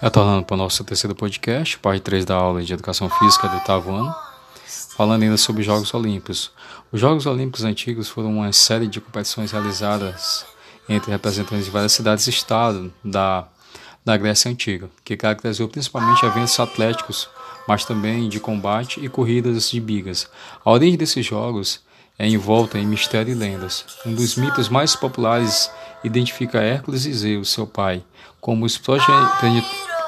Retornando para o nosso terceiro podcast, parte 3 da aula de Educação Física do oitavo ano, falando ainda sobre os Jogos Olímpicos. Os Jogos Olímpicos antigos foram uma série de competições realizadas entre representantes de várias cidades e estados da, da Grécia Antiga, que caracterizou principalmente eventos atléticos, mas também de combate e corridas de bigas. A origem desses jogos é envolta em mistério e lendas. Um dos mitos mais populares identifica Hércules e Zeus, seu pai, como os,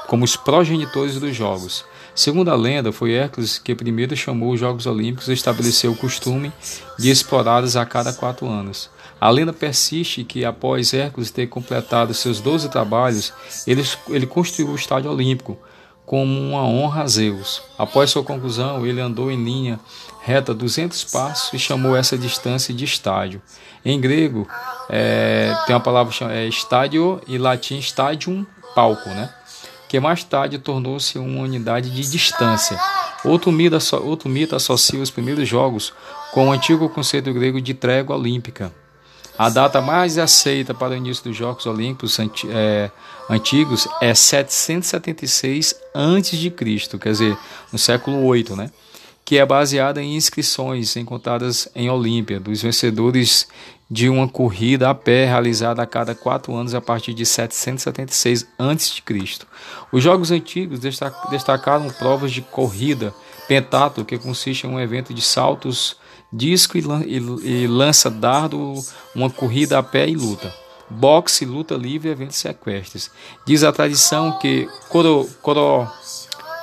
como os progenitores dos jogos. Segundo a lenda, foi Hércules que primeiro chamou os Jogos Olímpicos e estabeleceu o costume de explorá-los a cada quatro anos. A lenda persiste que, após Hércules ter completado seus doze trabalhos, ele, ele construiu o Estádio Olímpico como uma honra a Zeus. Após sua conclusão, ele andou em linha reta 200 passos e chamou essa distância de estádio. Em grego, é, tem uma palavra chamada é, estádio e latim stadium, palco, né? que mais tarde tornou-se uma unidade de distância. Outro mito, outro mito associa os primeiros jogos com o antigo conceito grego de trégua olímpica. A data mais aceita para o início dos Jogos Olímpicos é, antigos é 776 a.C., quer dizer, no século 8, né? que é baseada em inscrições encontradas em Olímpia dos vencedores de uma corrida a pé realizada a cada quatro anos a partir de 776 a.C. Os Jogos Antigos destacaram provas de corrida pentatlo, que consiste em um evento de saltos, disco e lança-dardo, uma corrida a pé e luta. Boxe, luta livre e eventos sequestres. Diz a tradição que Coro, Coro,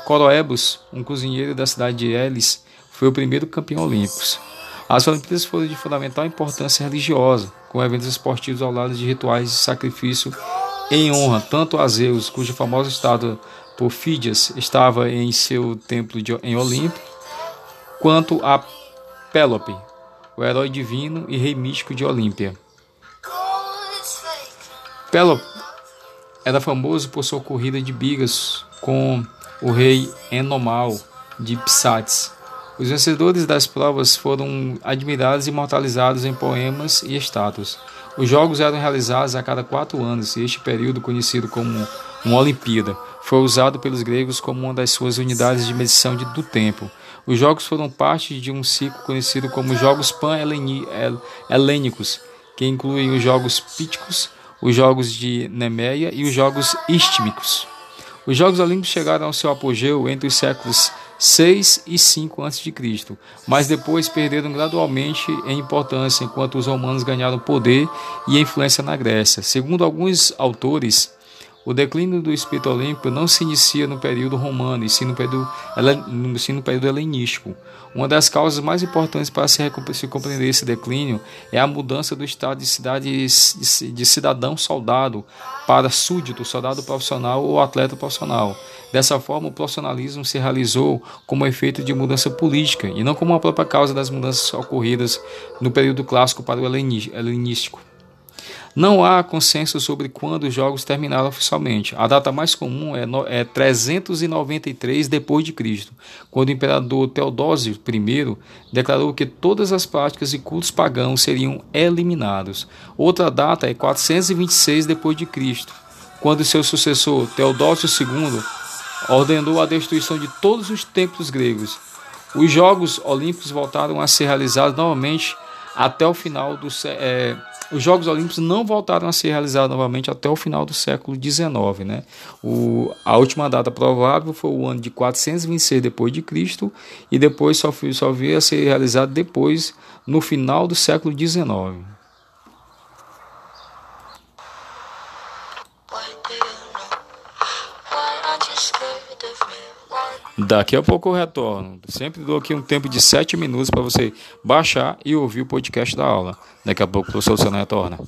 Coroebus, um cozinheiro da cidade de Elis, foi o primeiro campeão olímpico. As Olimpíadas foram de fundamental importância religiosa, com eventos esportivos ao lado de rituais de sacrifício em honra tanto a Zeus, cuja famosa estátua por Fídias estava em seu templo de, em Olimpo, quanto a Pélope, o herói divino e rei místico de Olímpia. Pélope era famoso por sua corrida de bigas com o rei Enomal de Psates, os vencedores das provas foram admirados e imortalizados em poemas e estátuas. Os jogos eram realizados a cada quatro anos e este período, conhecido como uma Olimpíada, foi usado pelos gregos como uma das suas unidades de medição de, do tempo. Os jogos foram parte de um ciclo conhecido como Jogos Pan-Helênicos, que incluem os Jogos Píticos, os Jogos de Nemeia e os Jogos Istmicos. Os Jogos Olímpicos chegaram ao seu apogeu entre os séculos 6 e 5 a.C., mas depois perderam gradualmente em importância enquanto os romanos ganharam poder e influência na Grécia. Segundo alguns autores, o declínio do espírito olímpico não se inicia no período romano, e sim no período, sim no período helenístico. Uma das causas mais importantes para se, se compreender esse declínio é a mudança do estado de, cidade, de cidadão soldado para súdito, soldado profissional ou atleta profissional. Dessa forma, o profissionalismo se realizou como efeito de mudança política e não como a própria causa das mudanças ocorridas no período clássico para o helenístico. Não há consenso sobre quando os jogos terminaram oficialmente. A data mais comum é, no, é 393 depois de Cristo, quando o imperador Teodósio I declarou que todas as práticas e cultos pagãos seriam eliminados. Outra data é 426 depois de Cristo, quando seu sucessor Teodósio II ordenou a destruição de todos os templos gregos. Os Jogos Olímpicos voltaram a ser realizados novamente até o final do é, os Jogos Olímpicos não voltaram a ser realizados novamente até o final do século XIX. Né? O, a última data provável foi o ano de 426 depois de Cristo e depois só, só veio a ser realizado depois no final do século XIX. Daqui a pouco eu retorno. Sempre dou aqui um tempo de 7 minutos para você baixar e ouvir o podcast da aula. Daqui a pouco o professor Luciano retorna.